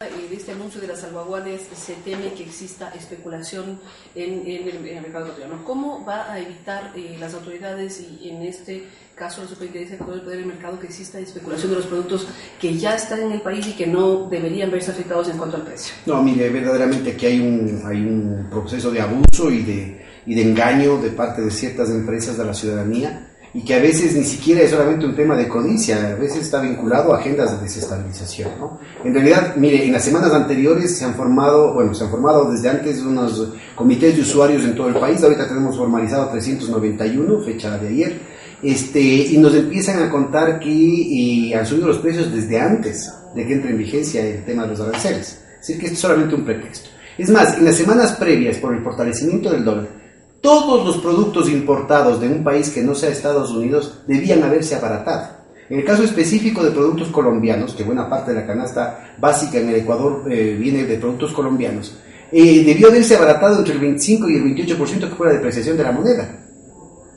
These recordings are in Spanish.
de este anuncio de las salvaguardias se teme que exista especulación en, el, mercado ecuatoriano. ¿Cómo va a evitar eh, las autoridades y en este caso la Superintendencia de Poder del Mercado que exista especulación de los productos que ya están en el país y que no deberían verse afectados en cuanto al precio? No, mire, verdaderamente aquí hay un, hay un proceso de abuso y de, y de engaño de parte de ciertas empresas de la ciudadanía y que a veces ni siquiera es solamente un tema de codicia, a veces está vinculado a agendas de desestabilización. ¿no? En realidad, mire, en las semanas anteriores se han formado, bueno, se han formado desde antes unos comités de usuarios en todo el país, ahorita tenemos formalizado 391, fecha de ayer, este, y nos empiezan a contar que han subido los precios desde antes de que entre en vigencia el tema de los aranceles. Es decir, que es solamente un pretexto. Es más, en las semanas previas, por el fortalecimiento del dólar, todos los productos importados de un país que no sea Estados Unidos debían haberse abaratado. En el caso específico de productos colombianos, que buena parte de la canasta básica en el Ecuador eh, viene de productos colombianos, eh, debió haberse abaratado entre el 25 y el 28% que fue la depreciación de la moneda.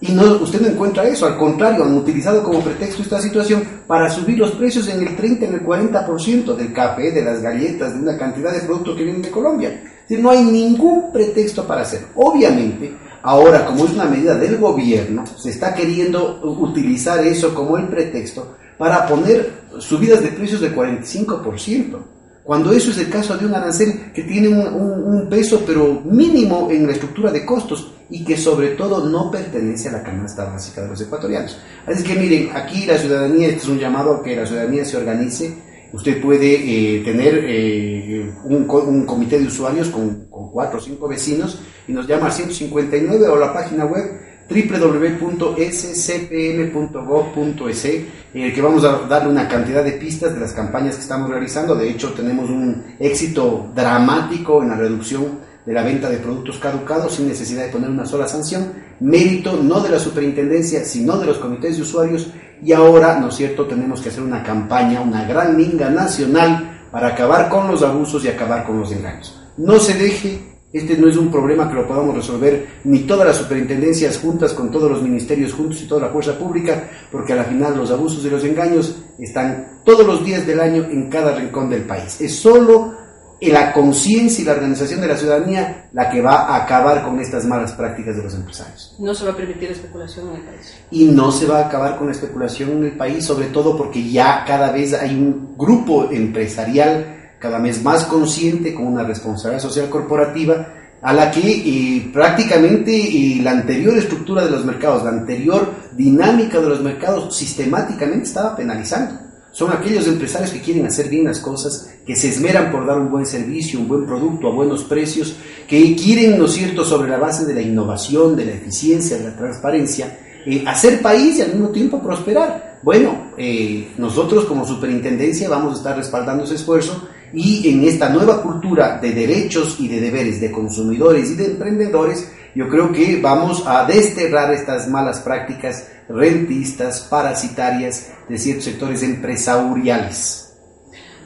Y no, usted no encuentra eso, al contrario, han utilizado como pretexto esta situación para subir los precios en el 30, en el 40% del café, de las galletas, de una cantidad de productos que vienen de Colombia. Es decir, no hay ningún pretexto para hacer. Obviamente, Ahora, como es una medida del gobierno, se está queriendo utilizar eso como el pretexto para poner subidas de precios del 45%, cuando eso es el caso de un arancel que tiene un, peso pero mínimo en la estructura de costos y que sobre todo no pertenece a la canasta básica de los ecuatorianos. Así que miren, aquí la ciudadanía, este es un llamado a que la ciudadanía se organice, usted puede eh, tener eh, un, comité de usuarios con, cuatro o cinco vecinos y nos llama al 159 o la página web www.scpm.gov.es en el que vamos a darle una cantidad de pistas de las campañas que estamos realizando. De hecho, tenemos un éxito dramático en la reducción de la venta de productos caducados sin necesidad de poner una sola sanción, mérito no de la superintendencia, sino de los comités de usuarios y ahora, ¿no es cierto?, tenemos que hacer una campaña, una gran minga nacional para acabar con los abusos y acabar con los engaños. No se deje, este no es un problema que lo podamos resolver ni todas las superintendencias juntas con todos los ministerios juntos y toda la fuerza pública, porque al final los abusos y los engaños están todos los días del año en cada rincón del país. Es solo la conciencia y la organización de la ciudadanía la que va a acabar con estas malas prácticas de los empresarios. No se va a permitir especulación en el país. Y no se va a acabar con la especulación en el país, sobre todo porque ya cada vez hay un grupo empresarial cada vez más consciente, con una responsabilidad social corporativa, a la que eh, prácticamente eh, la anterior estructura de los mercados, la anterior dinámica de los mercados sistemáticamente estaba penalizando son aquellos empresarios que quieren hacer bien las cosas, que se esmeran por dar un buen servicio, un buen producto a buenos precios, que quieren, ¿no es cierto?, sobre la base de la innovación, de la eficiencia, de la transparencia, eh, hacer país y al mismo tiempo prosperar. Bueno, eh, nosotros como superintendencia vamos a estar respaldando ese esfuerzo y en esta nueva cultura de derechos y de deberes de consumidores y de emprendedores, yo creo que vamos a desterrar estas malas prácticas rentistas, parasitarias de ciertos sectores empresariales.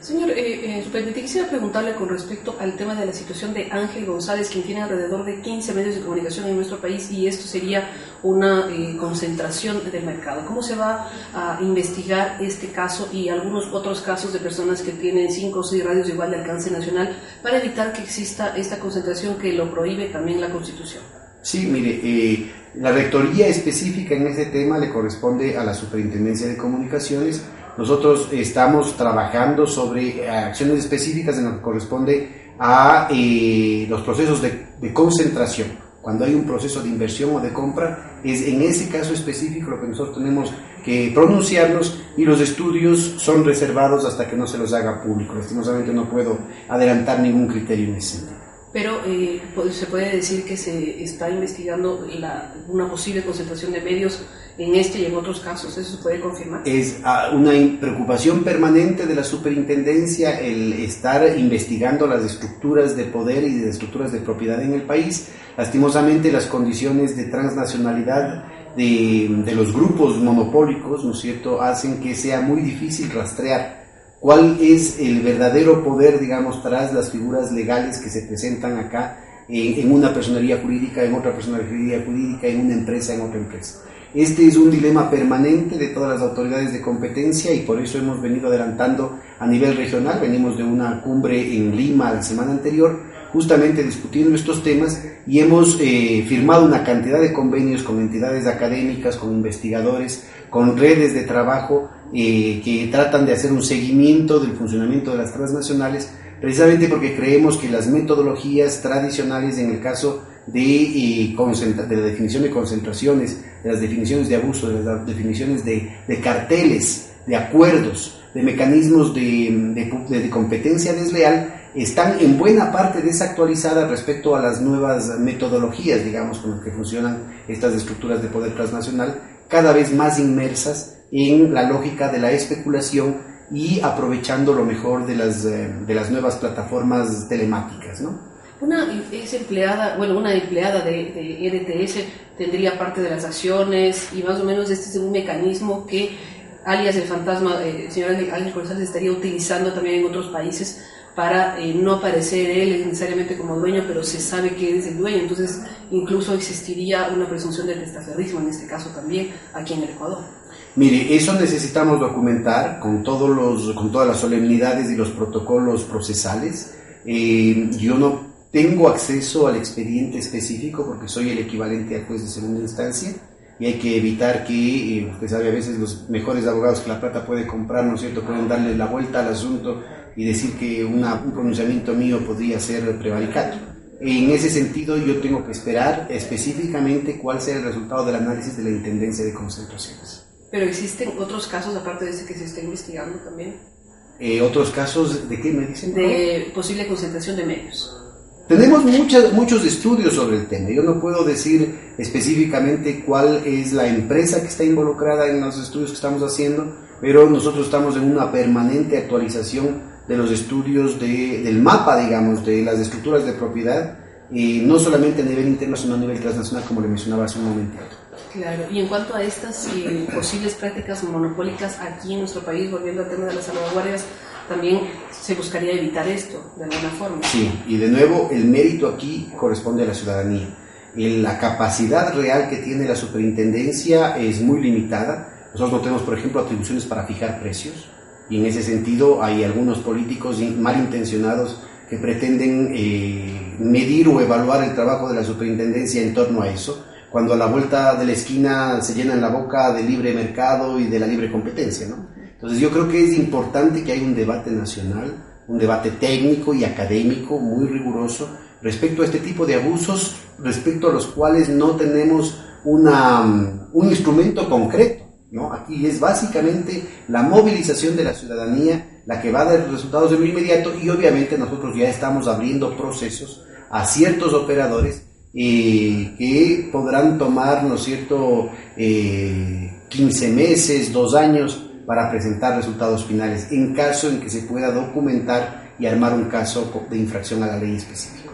Señor eh, eh quisiera preguntarle con respecto al tema de la situación de Ángel González, quien tiene alrededor de 15 medios de comunicación en nuestro país y esto sería una eh, concentración del mercado. ¿Cómo se va a investigar este caso y algunos otros casos de personas que tienen 5 o 6 radios igual de alcance nacional para evitar que exista esta concentración que lo prohíbe también la Constitución? Sí, mire, eh, la rectoría específica en este tema le corresponde a la Superintendencia de Comunicaciones. Nosotros estamos trabajando sobre acciones específicas en lo que corresponde a eh, los procesos de, concentración. Cuando hay un proceso de inversión o de compra, es en ese caso específico lo que nosotros tenemos que pronunciarnos y los estudios son reservados hasta que no se los haga público. Lastimosamente no puedo adelantar ningún criterio en ese sentido. Pero eh, se puede decir que se está investigando la, una posible concentración de medios en este y en otros casos. ¿Eso se puede confirmar? Es ah, una preocupación permanente de la superintendencia el estar investigando las estructuras de poder y de estructuras de propiedad en el país. Lastimosamente, las condiciones de transnacionalidad de, de los grupos monopólicos, ¿no es cierto?, hacen que sea muy difícil rastrear cuál es el verdadero poder, digamos, tras las figuras legales que se presentan acá en, una personería jurídica, en otra personería jurídica, en una empresa, en otra empresa. Este es un dilema permanente de todas las autoridades de competencia y por eso hemos venido adelantando a nivel regional. Venimos de una cumbre en Lima la semana anterior, justamente discutiendo estos temas y hemos eh, firmado una cantidad de convenios con entidades académicas, con investigadores, con redes de trabajo eh, que tratan de hacer un seguimiento del funcionamiento de las transnacionales, precisamente porque creemos que las metodologías tradicionales en el caso de, eh, de la definición de concentraciones, de las definiciones de abuso, de las definiciones de, de carteles, de acuerdos, de mecanismos de, de, competencia desleal, están en buena parte desactualizadas respecto a las nuevas metodologías, digamos, con las que funcionan estas estructuras de poder transnacional, cada vez más inmersas en la lógica de la especulación y aprovechando lo mejor de las, eh, de las nuevas plataformas telemáticas, ¿no? Una empleada, bueno, una empleada de, de EDTS tendría parte de las acciones y más o menos este es un mecanismo que alias el fantasma, eh, el señor Ángel González estaría utilizando también en otros países para eh, no aparecer él necesariamente como dueño, pero se sabe que es el dueño, entonces incluso existiría una presunción de testaferrismo en este caso también aquí en el Ecuador. Mire, eso necesitamos documentar con, todos los, con todas las solemnidades y los protocolos procesales. Eh, yo no tengo acceso al expediente específico porque soy el equivalente al juez de segunda instancia y hay que evitar que, eh, usted sabe, a veces los mejores abogados que la plata puede comprar, ¿no es cierto?, pueden darle la vuelta al asunto y decir que un pronunciamiento mío podría ser prevaricato. En ese sentido, yo tengo que esperar específicamente cuál sea el resultado del análisis de la Intendencia de Concentraciones. Pero existen otros casos, aparte de este que se está investigando también. Eh, ¿Otros casos de qué me dicen? De posible concentración de medios. Tenemos muchas, muchos estudios sobre el tema. Yo no puedo decir específicamente cuál es la empresa que está involucrada en los estudios que estamos haciendo, pero nosotros estamos en una permanente actualización de los estudios de, del mapa, digamos, de las estructuras de propiedad, y no solamente a nivel interno, sino a nivel transnacional, como le mencionaba hace un momento. Claro, y en cuanto a estas eh, posibles prácticas monopólicas aquí en nuestro país, volviendo al tema de las salvaguardias, también se buscaría evitar esto de alguna forma. Sí, y de nuevo el mérito aquí corresponde a la ciudadanía. La capacidad real que tiene la superintendencia es muy limitada. Nosotros no tenemos, por ejemplo, atribuciones para fijar precios y en ese sentido hay algunos políticos malintencionados que pretenden eh, medir o evaluar el trabajo de la superintendencia en torno a eso cuando a la vuelta de la esquina se llenan la boca del libre mercado y de la libre competencia, ¿no? Entonces yo creo que es importante que haya un debate nacional, un debate técnico y académico muy riguroso respecto a este tipo de abusos, respecto a los cuales no tenemos una, un instrumento concreto. ¿No? Aquí es básicamente la movilización de la ciudadanía la que va a dar resultados de inmediato y obviamente nosotros ya estamos abriendo procesos a ciertos operadores eh, que podrán tomar, ¿no es cierto?, eh, 15 meses, dos años para presentar resultados finales, en caso en que se pueda documentar y armar un caso de infracción a la ley específica.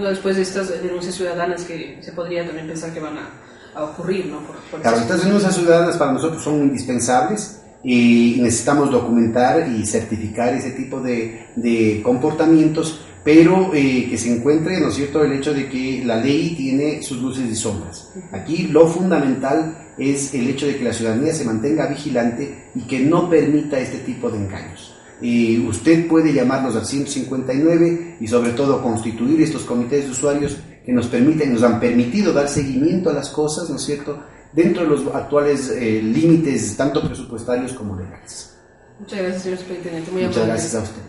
Después de estas denuncias ciudadanas que se podría también pensar que van a, ocurrir, ¿no? claro, estas denuncias ciudadanas para nosotros son indispensables y necesitamos documentar y certificar ese tipo de, de comportamientos pero eh, que se encuentre, ¿no es cierto?, el hecho de que la ley tiene sus luces y sombras. Aquí lo fundamental es el hecho de que la ciudadanía se mantenga vigilante y que no permita este tipo de engaños. Y usted puede llamarnos al 159 y sobre todo constituir estos comités de usuarios que nos permiten, nos han permitido dar seguimiento a las cosas, ¿no es cierto?, dentro de los actuales eh, límites tanto presupuestarios como legales. Muchas gracias, señor superintendente. Muy Muchas gracias a usted.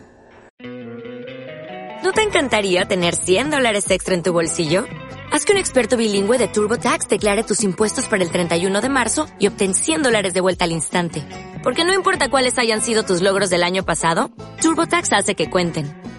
¿No te encantaría tener 100 dólares extra en tu bolsillo? Haz que un experto bilingüe de TurboTax declare tus impuestos para el 31 de marzo y obtén 100 dólares de vuelta al instante Porque no importa cuáles hayan sido tus logros del año pasado, TurboTax hace que cuenten.